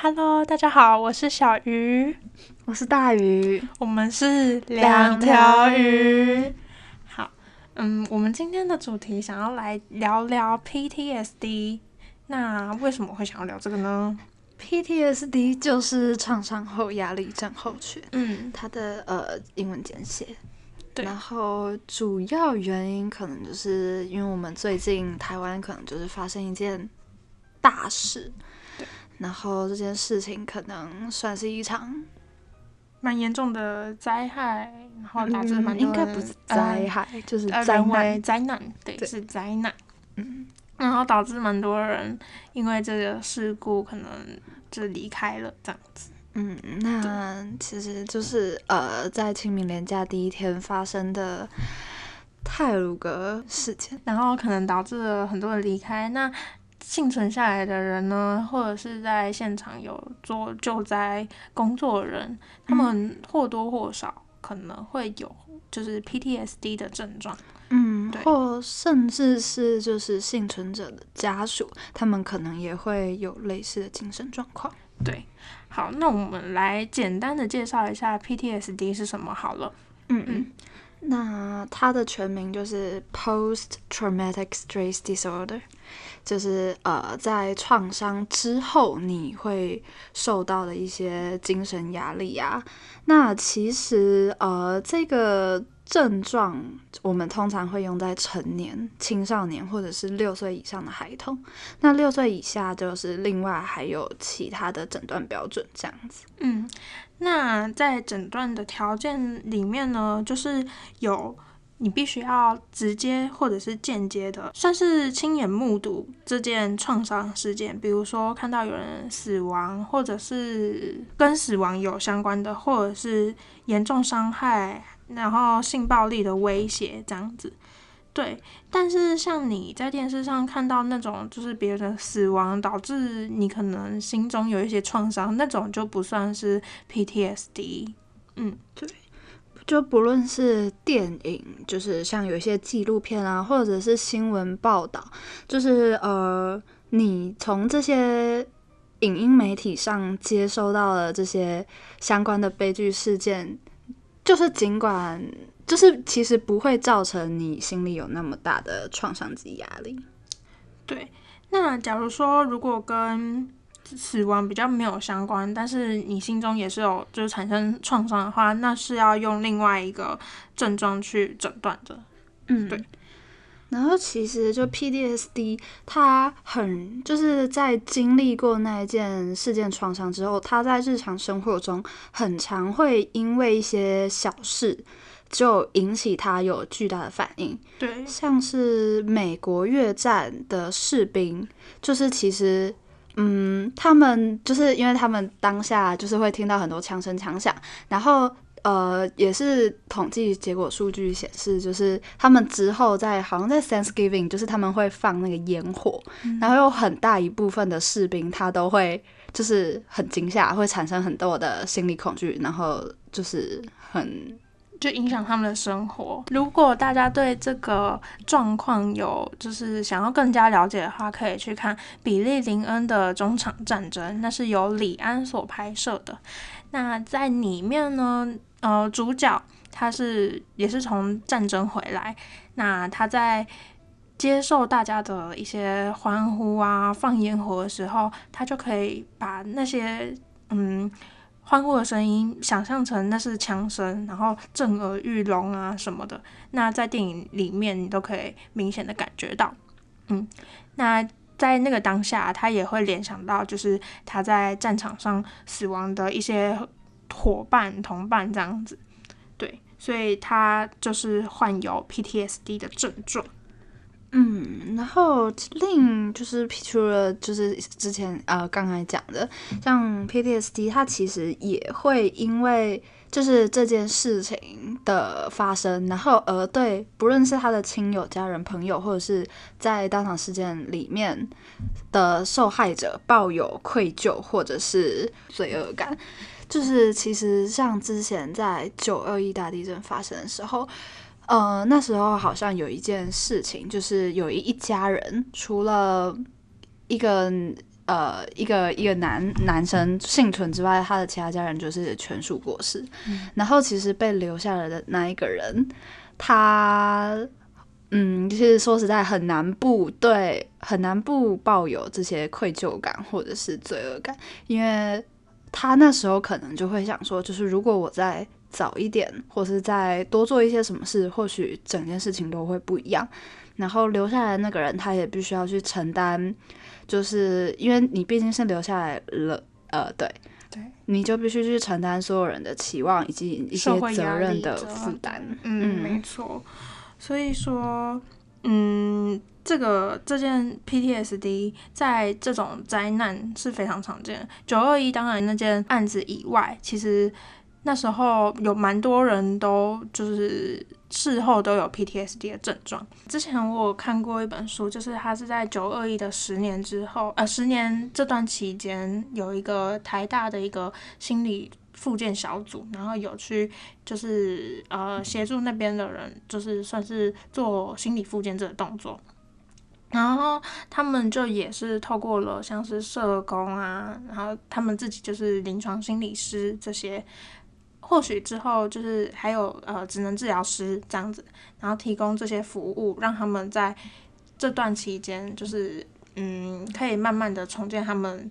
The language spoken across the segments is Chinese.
Hello，大家好，我是小鱼，我是大鱼，我们是两条鱼。好，嗯，我们今天的主题想要来聊聊 PTSD。那为什么会想要聊这个呢？PTSD 就是创伤后压力症候群，嗯，它的呃英文简写。对。然后主要原因可能就是因为我们最近台湾可能就是发生一件大事，对。然后这件事情可能算是一场蛮严重的灾害，然后导致蛮应该不是灾害，就是灾难，灾难，对，是灾难，嗯。然后导致蛮多人因为这个事故可能就离开了这样子。嗯，那其实就是呃，在清明连假第一天发生的泰鲁格事件，然后可能导致了很多人离开。那幸存下来的人呢，或者是在现场有做救灾工作的人，他们或多或少可能会有就是 PTSD 的症状。嗯，或甚至是就是幸存者的家属，他们可能也会有类似的精神状况。对，好，那我们来简单的介绍一下 PTSD 是什么好了。嗯嗯，那它的全名就是 Post Traumatic Stress Disorder，就是呃在创伤之后你会受到的一些精神压力啊。那其实呃这个。症状我们通常会用在成年、青少年或者是六岁以上的孩童。那六岁以下就是另外还有其他的诊断标准这样子。嗯，那在诊断的条件里面呢，就是有你必须要直接或者是间接的，算是亲眼目睹这件创伤事件，比如说看到有人死亡，或者是跟死亡有相关的，或者是严重伤害。然后性暴力的威胁这样子，对。但是像你在电视上看到那种，就是别人死亡导致你可能心中有一些创伤，那种就不算是 PTSD。嗯，对。就不论是电影，就是像有一些纪录片啊，或者是新闻报道，就是呃，你从这些影音媒体上接收到了这些相关的悲剧事件。就是尽管，就是其实不会造成你心里有那么大的创伤及压力。对，那假如说如果跟死亡比较没有相关，但是你心中也是有就是产生创伤的话，那是要用另外一个症状去诊断的。嗯，对。然后其实就 PDSD，它很就是在经历过那一件事件创伤之后，他在日常生活中很常会因为一些小事就引起他有巨大的反应。对，像是美国越战的士兵，就是其实嗯，他们就是因为他们当下就是会听到很多枪声枪响，然后。呃，也是统计结果数据显示，就是他们之后在好像在 Thanksgiving，就是他们会放那个烟火，然后有很大一部分的士兵他都会就是很惊吓，会产生很多的心理恐惧，然后就是很就影响他们的生活。如果大家对这个状况有就是想要更加了解的话，可以去看比利林恩的中场战争，那是由李安所拍摄的。那在里面呢？呃，主角他是也是从战争回来，那他在接受大家的一些欢呼啊、放烟火的时候，他就可以把那些嗯欢呼的声音想象成那是枪声，然后震耳欲聋啊什么的。那在电影里面，你都可以明显的感觉到，嗯，那在那个当下，他也会联想到，就是他在战场上死亡的一些。伙伴、同伴这样子，对，所以他就是患有 PTSD 的症状。嗯，然后另就是除了就是之前呃刚才讲的，像 PTSD，它其实也会因为就是这件事情的发生，然后而对不论是他的亲友、家人、朋友，或者是在当场事件里面的受害者，抱有愧疚或者是罪恶感。就是其实像之前在九二一大地震发生的时候，呃，那时候好像有一件事情，就是有一一家人，除了一个呃一个一个男男生幸存之外，他的其他家人就是全数过世。然后其实被留下来的那一个人，他嗯，其实说实在很难不对，很难不抱有这些愧疚感或者是罪恶感，因为他那时候可能就会想说，就是如果我在早一点，或是再多做一些什么事，或许整件事情都会不一样。然后留下来的那个人，他也必须要去承担，就是因为你毕竟是留下来了，呃，对，对，你就必须去承担所有人的期望以及一些责任的负担。嗯，没错。所以说，嗯，这个这件 PTSD 在这种灾难是非常常见。九二一当然那件案子以外，其实。那时候有蛮多人都就是事后都有 PTSD 的症状。之前我看过一本书，就是他是在九二一的十年之后，呃，十年这段期间，有一个台大的一个心理复健小组，然后有去就是呃协助那边的人，就是算是做心理复健这个动作。然后他们就也是透过了像是社工啊，然后他们自己就是临床心理师这些。或许之后就是还有呃，职能治疗师这样子，然后提供这些服务，让他们在这段期间，就是嗯，可以慢慢的重建他们，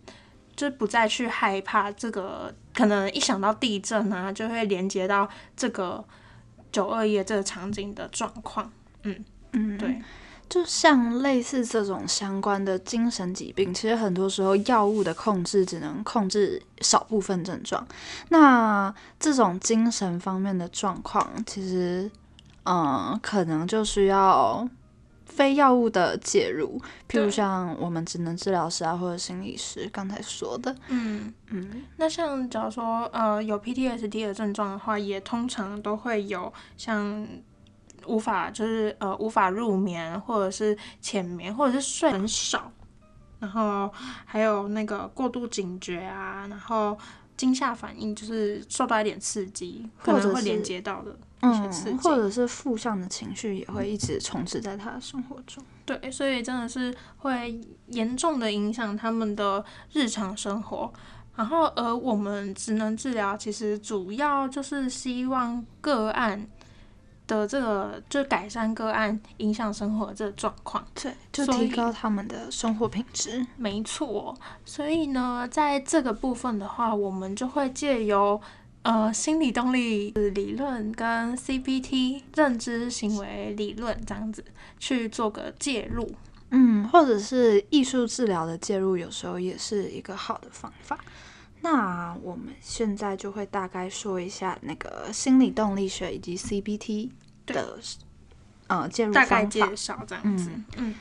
就不再去害怕这个，可能一想到地震啊，就会连接到这个九二一这个场景的状况，嗯嗯，对。就像类似这种相关的精神疾病，其实很多时候药物的控制只能控制少部分症状。那这种精神方面的状况，其实嗯，可能就需要非药物的介入，譬如像我们职能治疗师啊，或者心理师刚才说的。嗯嗯。那像假如说呃有 PTSD 的症状的话，也通常都会有像。无法就是呃无法入眠，或者是浅眠，或者是睡很少，然后还有那个过度警觉啊，然后惊吓反应，就是受到一点刺激，可能会连接到的一些刺激，或者是负向的情绪也会一直充斥在他的生活中。对，所以真的是会严重的影响他们的日常生活。然后而我们职能治疗其实主要就是希望个案。的这个就改善个案影响生活这个状况，对，就提高他们的生活品质。没错，所以呢，在这个部分的话，我们就会借由呃心理动力理论跟 CBT 认知行为理论这样子去做个介入。嗯，或者是艺术治疗的介入，有时候也是一个好的方法。那我们现在就会大概说一下那个心理动力学以及 CBT 的呃介入大概介绍这样子。嗯，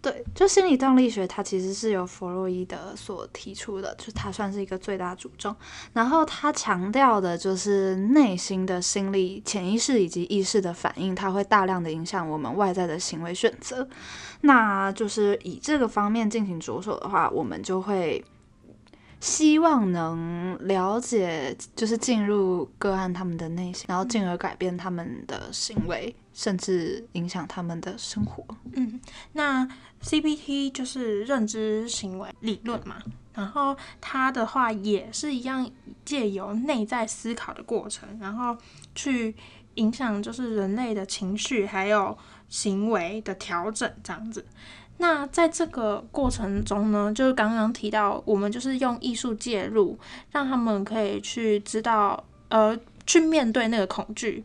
对，就心理动力学它其实是由弗洛伊德所提出的，就它算是一个最大主张。然后他强调的就是内心的心理、潜意识以及意识的反应，它会大量的影响我们外在的行为选择。那就是以这个方面进行着手的话，我们就会。希望能了解，就是进入个案他们的内心，然后进而改变他们的行为，甚至影响他们的生活。嗯，那 CBT 就是认知行为理论嘛，然后它的话也是一样，借由内在思考的过程，然后去影响就是人类的情绪还有行为的调整这样子。那在这个过程中呢，就是刚刚提到，我们就是用艺术介入，让他们可以去知道，呃，去面对那个恐惧。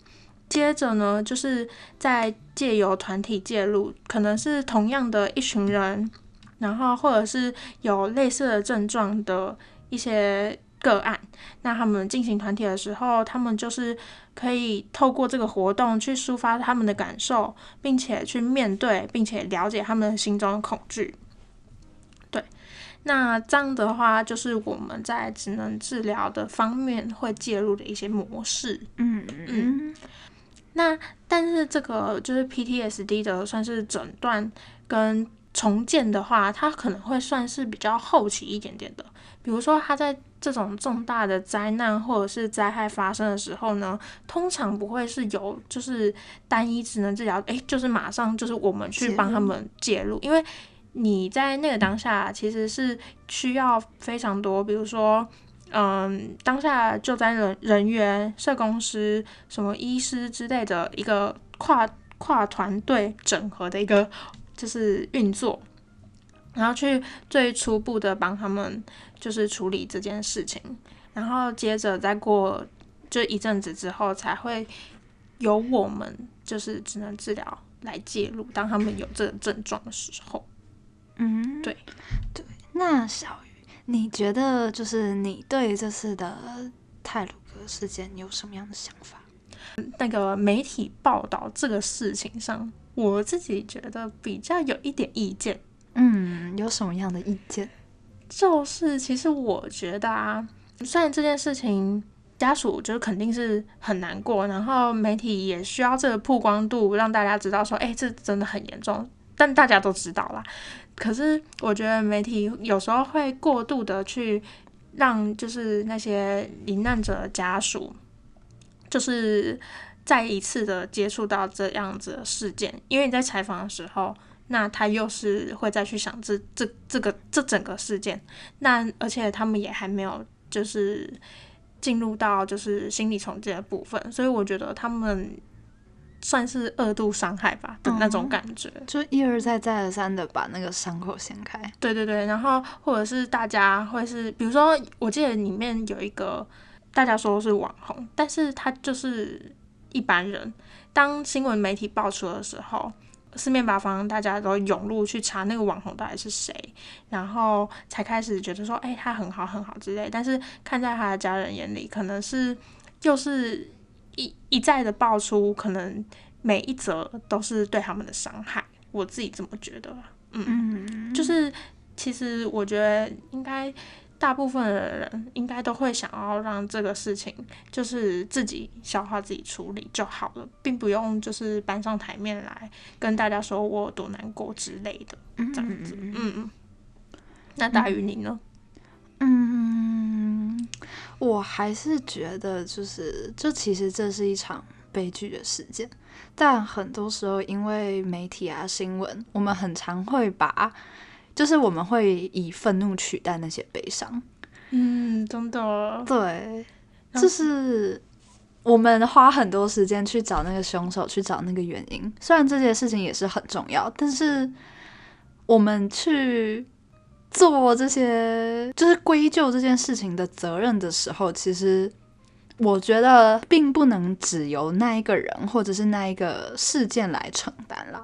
接着呢，就是在借由团体介入，可能是同样的一群人，然后或者是有类似的症状的一些。个案，那他们进行团体的时候，他们就是可以透过这个活动去抒发他们的感受，并且去面对，并且了解他们心中的恐惧。对，那这样的话，就是我们在职能治疗的方面会介入的一些模式。嗯嗯。那但是这个就是 PTSD 的算是诊断跟重建的话，它可能会算是比较后期一点点的，比如说他在。这种重大的灾难或者是灾害发生的时候呢，通常不会是由就是单一职能治疗，诶，就是马上就是我们去帮他们介入，因为你在那个当下其实是需要非常多，比如说，嗯，当下救灾人人员、社工师、什么医师之类的一个跨跨团队整合的一个就是运作，然后去最初步的帮他们就是处理这件事情，然后接着再过就一阵子之后才会由我们就是只能治疗来介入，当他们有这个症状的时候。嗯，对对。那小鱼，你觉得就是你对这次的泰鲁格事件有什么样的想法？那个媒体报道这个事情上，我自己觉得比较有一点意见。嗯，有什么样的意见？就是其实我觉得啊，虽然这件事情家属就是肯定是很难过，然后媒体也需要这个曝光度，让大家知道说，哎，这真的很严重。但大家都知道啦。可是我觉得媒体有时候会过度的去让就是那些罹难者家属，就是再一次的接触到这样子的事件，因为你在采访的时候，那他又是会再去想这这这个这整个事件，那而且他们也还没有就是进入到就是心理重建的部分，所以我觉得他们。算是二度伤害吧的那种感觉，就一而再再而三的把那个伤口掀开。对对对，然后或者是大家会是，比如说，我记得里面有一个大家说是网红，但是他就是一般人。当新闻媒体爆出的时候，四面八方大家都涌入去查那个网红到底是谁，然后才开始觉得说，哎，他很好很好之类。但是看在他的家人眼里，可能是又是。一一再的爆出，可能每一则都是对他们的伤害，我自己这么觉得。嗯，就是其实我觉得应该大部分的人应该都会想要让这个事情就是自己消化、自己处理就好了，并不用就是搬上台面来跟大家说我有多难过之类的这样子。嗯嗯。那大于你呢？嗯。我还是觉得，就是这其实这是一场悲剧的事件，但很多时候因为媒体啊新闻，我们很常会把，就是我们会以愤怒取代那些悲伤。嗯，真的。对，就是我们花很多时间去找那个凶手，去找那个原因。虽然这件事情也是很重要，但是我们去。做这些就是归咎这件事情的责任的时候，其实我觉得并不能只由那一个人或者是那一个事件来承担啦。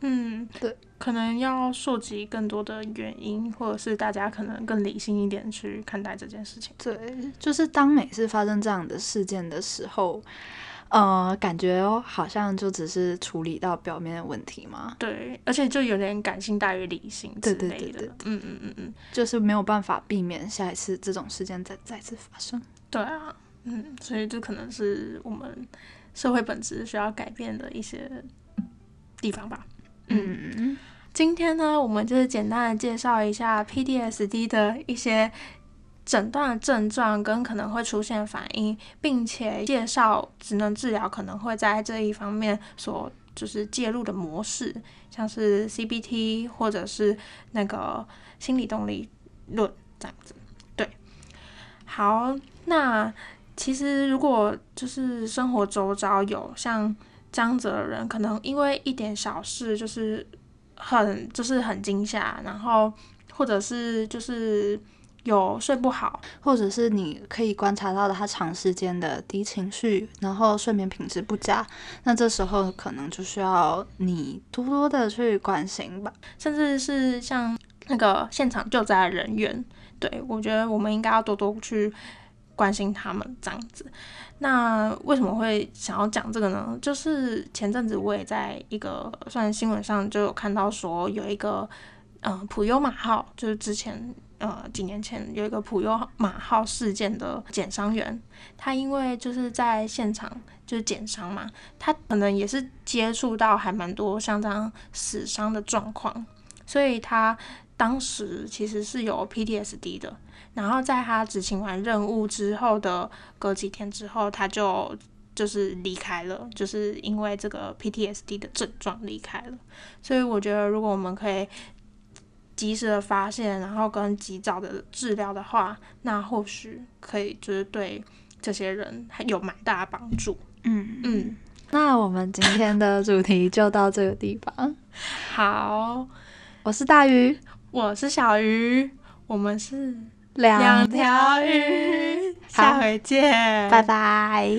嗯，对，可能要涉及更多的原因，或者是大家可能更理性一点去看待这件事情。对，就是当每次发生这样的事件的时候。呃，感觉好像就只是处理到表面的问题嘛。对，而且就有点感性大于理性之类的。嗯嗯嗯嗯，就是没有办法避免下一次这种事件再再次发生。对啊，嗯，所以这可能是我们社会本质需要改变的一些地方吧。嗯，今天呢，我们就是简单的介绍一下 PDSD 的一些。诊断的症状跟可能会出现反应，并且介绍职能治疗可能会在这一方面所就是介入的模式，像是 CBT 或者是那个心理动力论这样子。对，好，那其实如果就是生活周遭有像这样子的人，可能因为一点小事就是很就是很惊吓，然后或者是就是。有睡不好，或者是你可以观察到的他长时间的低情绪，然后睡眠品质不佳，那这时候可能就需要你多多的去关心吧，甚至是像那个现场救灾人员，对我觉得我们应该要多多去关心他们这样子。那为什么会想要讲这个呢？就是前阵子我也在一个算新闻上就有看到说有一个嗯普悠马号，就是之前。呃，几年前有一个普悠马号事件的检伤员，他因为就是在现场就是检伤嘛，他可能也是接触到还蛮多像这样死伤的状况，所以他当时其实是有 PTSD 的。然后在他执行完任务之后的隔几天之后，他就就是离开了，就是因为这个 PTSD 的症状离开了。所以我觉得，如果我们可以。及时的发现，然后跟及早的治疗的话，那或许可以就是对这些人还有蛮大的帮助。嗯嗯，那我们今天的主题就到这个地方。好，我是大鱼，我是小鱼，我们是两两条鱼，下回见，拜拜。